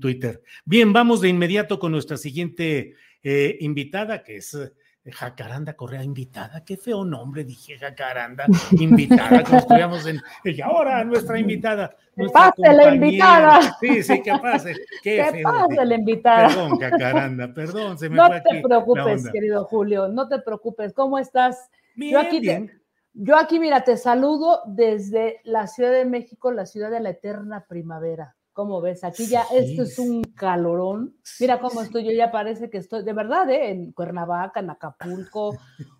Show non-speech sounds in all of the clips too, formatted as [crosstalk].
Twitter. Bien, vamos de inmediato con nuestra siguiente eh, invitada, que es Jacaranda Correa invitada, qué feo nombre, dije Jacaranda [laughs] invitada, como estudiamos en. Y ahora nuestra invitada. Pase la invitada. Sí, sí, que pase. Qué que pase la invitada. Perdón, Jacaranda, perdón, se me no fue aquí. No te preocupes, querido Julio, no te preocupes. ¿Cómo estás? Bien, yo aquí, bien. yo aquí, mira, te saludo desde la Ciudad de México, la ciudad de la eterna primavera. ¿Cómo ves? Aquí ya, sí. esto es un calorón. Mira cómo estoy, yo ya parece que estoy, de verdad, ¿eh? en Cuernavaca, en Acapulco.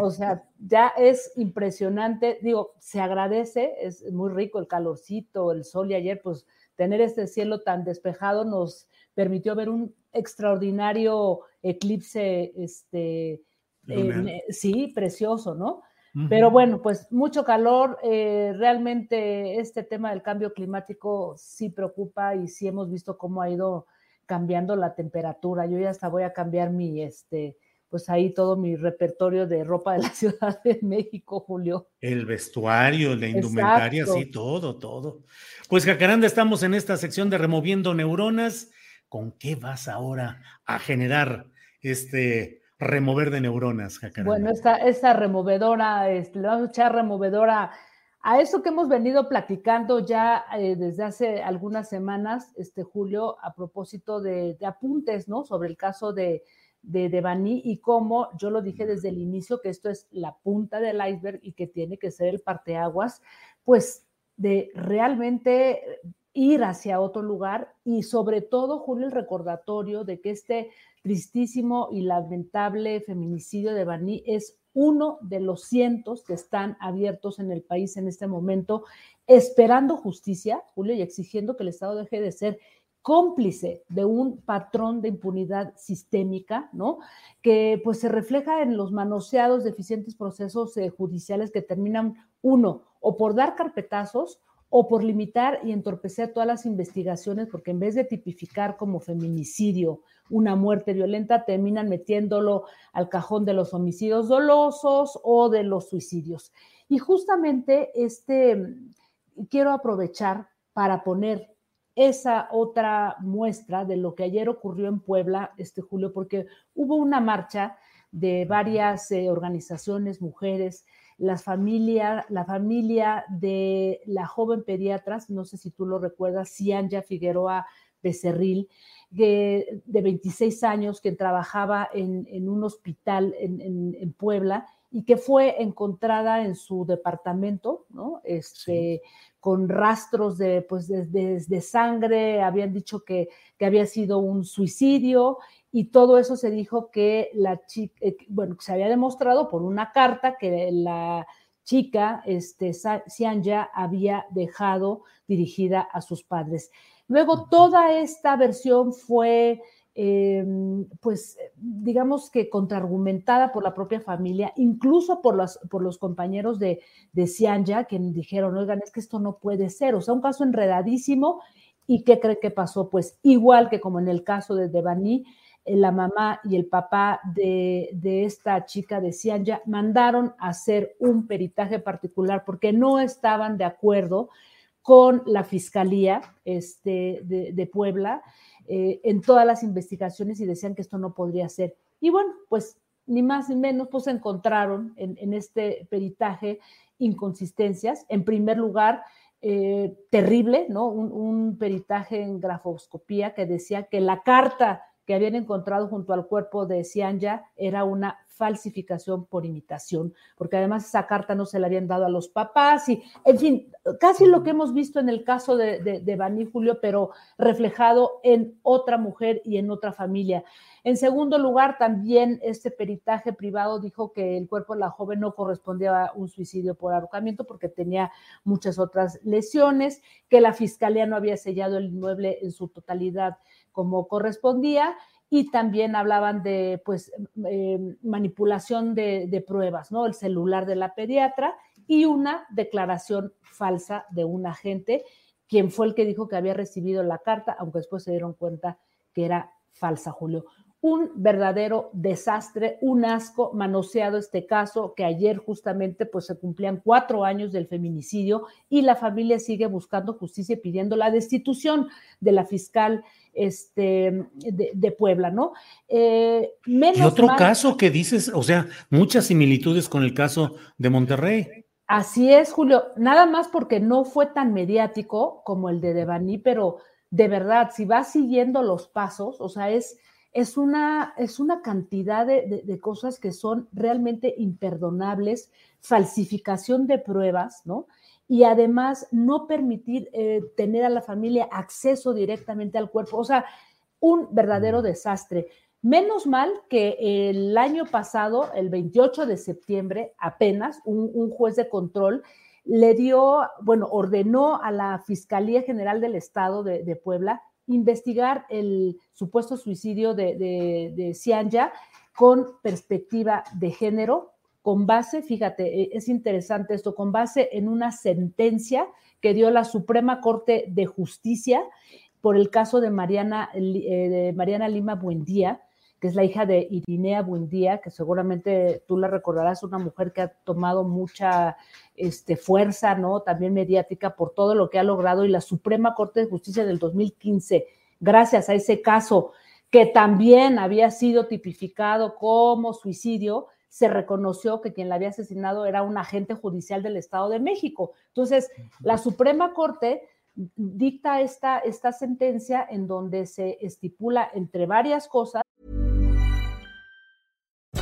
O sea, ya es impresionante. Digo, se agradece, es muy rico el calorcito, el sol y ayer, pues tener este cielo tan despejado nos permitió ver un extraordinario eclipse, este, eh, sí, precioso, ¿no? Pero bueno, pues mucho calor. Eh, realmente este tema del cambio climático sí preocupa y sí hemos visto cómo ha ido cambiando la temperatura. Yo ya hasta voy a cambiar mi, este, pues ahí todo mi repertorio de ropa de la [laughs] Ciudad de México, Julio. El vestuario, la indumentaria, Exacto. sí, todo, todo. Pues Jacaranda, estamos en esta sección de removiendo neuronas. ¿Con qué vas ahora a generar este remover de neuronas, Jacaranda? Bueno, esta, esta removedora, este, le vamos a echar removedora a eso que hemos venido platicando ya eh, desde hace algunas semanas, este Julio, a propósito de, de apuntes, ¿no? Sobre el caso de, de Devani y cómo yo lo dije desde el inicio, que esto es la punta del iceberg y que tiene que ser el parteaguas, pues de realmente ir hacia otro lugar y sobre todo, Julio, el recordatorio de que este tristísimo y lamentable feminicidio de Bani es uno de los cientos que están abiertos en el país en este momento, esperando justicia, Julio, y exigiendo que el Estado deje de ser cómplice de un patrón de impunidad sistémica, ¿no? Que pues se refleja en los manoseados deficientes procesos eh, judiciales que terminan, uno, o por dar carpetazos o por limitar y entorpecer todas las investigaciones, porque en vez de tipificar como feminicidio una muerte violenta, terminan metiéndolo al cajón de los homicidios dolosos o de los suicidios. Y justamente este, quiero aprovechar para poner esa otra muestra de lo que ayer ocurrió en Puebla, este Julio, porque hubo una marcha de varias eh, organizaciones, mujeres, las familia, la familia de la joven pediatra, no sé si tú lo recuerdas, Cianya Figueroa Becerril, de, de 26 años, que trabajaba en, en un hospital en, en, en, Puebla y que fue encontrada en su departamento, ¿no? Este, sí. con rastros de, pues, de, de, de, sangre, habían dicho que, que había sido un suicidio y todo eso se dijo que la chica, eh, bueno, se había demostrado por una carta que la chica, este, Cianya, había dejado dirigida a sus padres. Luego, toda esta versión fue, eh, pues, digamos que contraargumentada por la propia familia, incluso por, las, por los compañeros de, de Cianya, que dijeron, oigan, es que esto no puede ser, o sea, un caso enredadísimo. ¿Y qué cree que pasó? Pues igual que como en el caso de Devani, la mamá y el papá de, de, esta chica de Cianya mandaron a hacer un peritaje particular porque no estaban de acuerdo con la fiscalía este, de, de Puebla eh, en todas las investigaciones y decían que esto no podría ser. Y bueno, pues ni más ni menos, pues encontraron en, este peritaje inconsistencias. En primer lugar, eh, terrible, ¿no? Un, un, peritaje en grafoscopía que decía que la carta que habían encontrado junto al cuerpo de Cianya era una falsificación por imitación, porque además esa carta no se la habían dado a los papás y, en fin, casi lo que hemos visto en el caso de, de, Baní Julio, pero reflejado en otra mujer y en otra familia. En segundo lugar, también este peritaje privado dijo que el cuerpo de la joven no correspondía a un suicidio por ahorcamiento porque tenía muchas otras lesiones, que la fiscalía no había sellado el inmueble en su totalidad como correspondía y también hablaban de pues em, manipulación de, pruebas, ¿no? El celular de la pediatra y una declaración falsa de un agente, quien fue el que dijo que había recibido la carta, aunque después se dieron cuenta que era falsa, Julio. Un verdadero desastre, un asco manoseado este caso, que ayer justamente pues se cumplían cuatro años del feminicidio y la familia sigue buscando justicia y pidiendo la destitución de la fiscal este, de, Puebla, ¿no? Eh, y otro caso que dices, o sea, muchas similitudes con el caso de Monterrey. Así es, Julio, nada más porque no fue tan mediático como el de Devani, pero de verdad, si vas siguiendo los pasos, o sea, es, es, una, es una cantidad de, de cosas que son realmente imperdonables, falsificación de pruebas, ¿no? y además no permitir eh, tener a la familia acceso directamente al cuerpo. O sea, un verdadero desastre. Menos mal que el año pasado, el 28 de septiembre, apenas un, juez de control le dio, bueno, ordenó a la Fiscalía General del Estado de, Puebla investigar el supuesto suicidio de, de, de con perspectiva de género, con base, fíjate, e, es interesante esto, con base en una sentencia que dio la Suprema Corte de Justicia por el caso de Mariana, eh, de Mariana Lima Buendía, que es la hija de Irinea Buendía, que seguramente tú la recordarás, una mujer que ha tomado mucha este, fuerza, ¿no? También mediática por todo lo que ha logrado y la Suprema Corte de Justicia del 2015, gracias a ese caso que también había sido tipificado como suicidio, se reconoció que quien la había asesinado era un agente judicial del Estado de México. Entonces, la Suprema Corte dicta esta, esta sentencia en donde se estipula entre varias cosas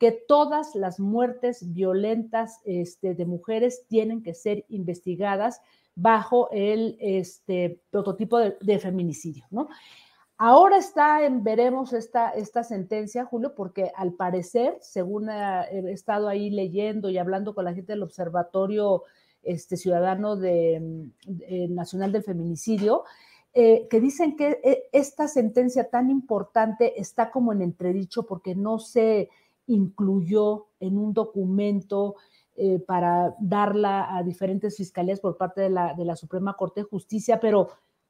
Que todas las muertes violentas este, de mujeres tienen que ser investigadas bajo el este, prototipo de, feminicidio, ¿no? Ahora está en, veremos esta, esta sentencia, Julio, porque al parecer, según he estado ahí leyendo y hablando con la gente del Observatorio este, Ciudadano de, Nacional del Feminicidio, eh, que dicen que eh, esta sentencia tan importante está como en entredicho porque no se incluyó en un documento eh, para darla a diferentes fiscalías por parte de la, de la Suprema Corte de Justicia, pero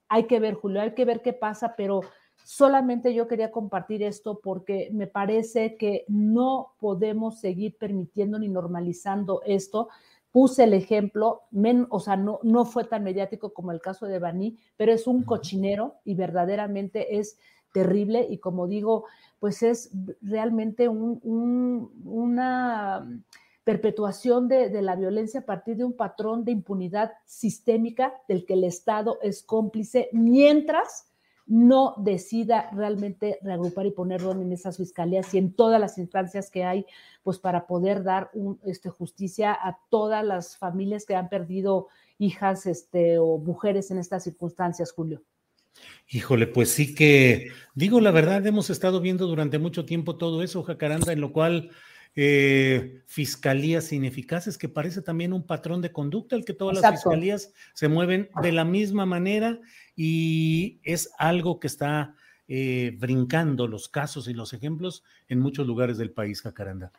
hay que ver, Julio, hay que ver qué pasa, pero solamente yo quería compartir esto porque me parece que no podemos seguir permitiendo ni normalizando esto. Puse el ejemplo, o sea, no, no fue tan mediático como el caso de Baní, pero es un cochinero y verdaderamente es terrible y como digo, pues es realmente un, una perpetuación de, la violencia a partir de un patrón de impunidad sistémica del que el Estado es cómplice mientras no decida realmente reagrupar y poner orden en esas fiscalías y en todas las instancias que hay, pues para poder dar un, este, justicia a todas las familias que han perdido hijas este, o mujeres en estas circunstancias, Julio. Híjole, pues sí que, digo la verdad, hemos estado viendo durante mucho tiempo todo eso, Jacaranda, en lo cual eh, fiscalías ineficaces, que parece también un patrón de conducta, el que todas Exacto. las fiscalías se mueven de la misma manera y es algo que está eh, brincando los casos y los ejemplos en muchos lugares del país, Jacaranda.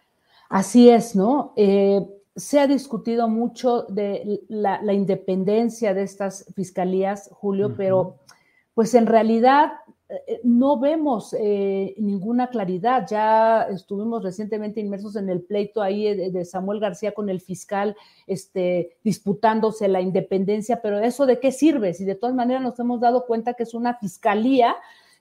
Así es, ¿no? Eh, se ha discutido mucho de la, la, independencia de estas fiscalías, Julio, uh -huh. pero pues en realidad eh, no vemos eh, ninguna claridad. Ya estuvimos recientemente inmersos en el pleito ahí de, Samuel García con el fiscal, este, disputándose la independencia, pero eso de qué sirve? Si de todas maneras nos hemos dado cuenta que es una fiscalía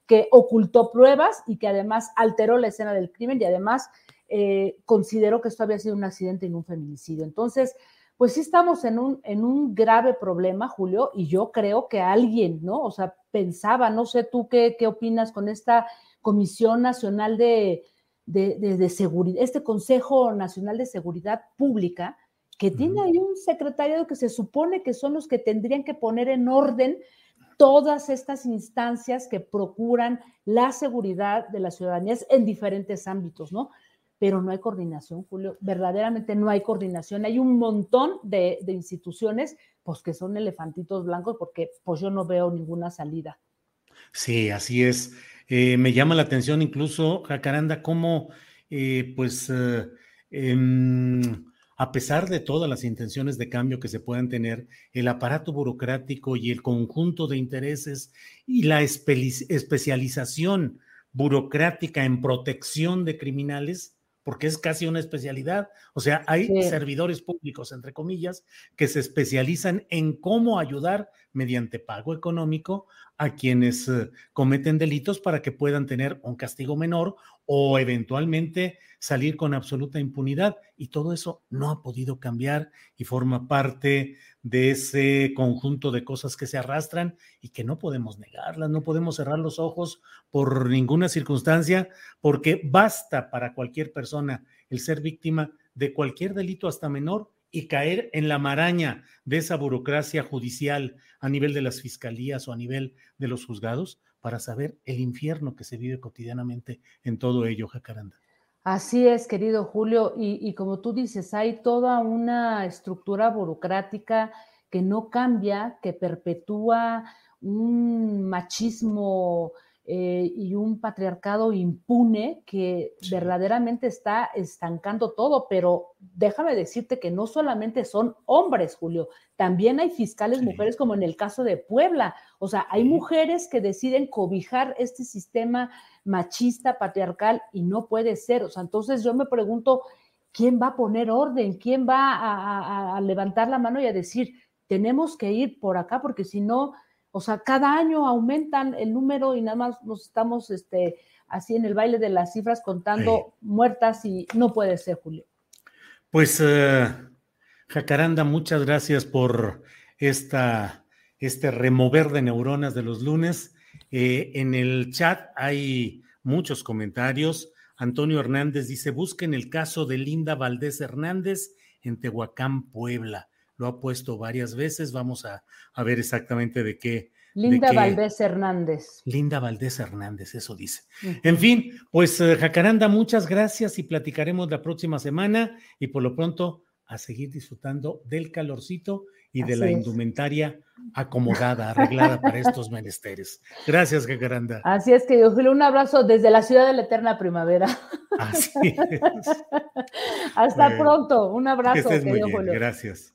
que ocultó pruebas y que además alteró la escena del crimen y además eh, consideró que esto había sido un accidente y no un feminicidio. Entonces, pues sí estamos en un, en un grave problema, Julio, y yo creo que alguien, ¿no? O sea, pensaba, no sé tú qué, qué opinas con esta Comisión Nacional de, de, de, de, Seguridad, este Consejo Nacional de Seguridad Pública, que tiene ahí un secretario que se supone que son los que tendrían que poner en orden todas estas instancias que procuran la seguridad de las ciudadanías en diferentes ámbitos, ¿no? pero no hay coordinación, Julio, verdaderamente no hay coordinación. Hay un montón de, de, instituciones, pues que son elefantitos blancos, porque pues yo no veo ninguna salida. Sí, así es. Eh, me llama la atención incluso, Jacaranda, cómo, eh, pues, eh, a pesar de todas las intenciones de cambio que se puedan tener, el aparato burocrático y el conjunto de intereses y la espe especialización burocrática en protección de criminales, porque es casi una especialidad. O sea, hay sí. servidores públicos, entre comillas, que se especializan en cómo ayudar mediante pago económico a quienes uh, cometen delitos para que puedan tener un castigo menor o eventualmente salir con absoluta impunidad. Y todo eso no ha podido cambiar y forma parte de ese conjunto de cosas que se arrastran y que no podemos negarlas, no podemos cerrar los ojos por ninguna circunstancia, porque basta para cualquier persona el ser víctima de cualquier delito hasta menor y caer en la maraña de esa burocracia judicial a nivel de las fiscalías o a nivel de los juzgados para saber el infierno que se vive cotidianamente en todo ello, Jacaranda. Así es, querido Julio, y, como tú dices, hay toda una estructura burocrática que no cambia, que perpetúa un machismo eh, y un patriarcado impune que sí. verdaderamente está estancando todo, pero déjame decirte que no solamente son hombres, Julio, también hay fiscales sí. mujeres como en el caso de Puebla, o sea, hay sí. mujeres que deciden cobijar este sistema machista, patriarcal y no puede ser, o sea, entonces yo me pregunto, ¿quién va a poner orden? ¿Quién va a, a, a levantar la mano y a decir, tenemos que ir por acá porque si no o sea, cada año aumentan el número y nada más nos estamos este, así en el baile de las cifras contando sí. muertas y no puede ser, Julio. Pues, uh, Jacaranda, muchas gracias por esta, este remover de neuronas de los lunes. Eh, en el chat hay muchos comentarios. Antonio Hernández dice, busquen el caso de Linda Valdés Hernández en Tehuacán, Puebla lo ha puesto varias veces. Vamos a, a ver exactamente de qué. Linda de qué... Valdés Hernández. Linda Valdés Hernández, eso dice. Uh -huh. En fin, pues uh, Jacaranda, muchas gracias y platicaremos la próxima semana y por lo pronto a seguir disfrutando del calorcito y Así de la es. indumentaria acomodada, arreglada para estos menesteres. Gracias, Jacaranda. Así es, que Julio, un abrazo desde la ciudad de la eterna primavera. Así es. [laughs] Hasta bueno, pronto, un abrazo. Que estés muy bien. Julio. Gracias.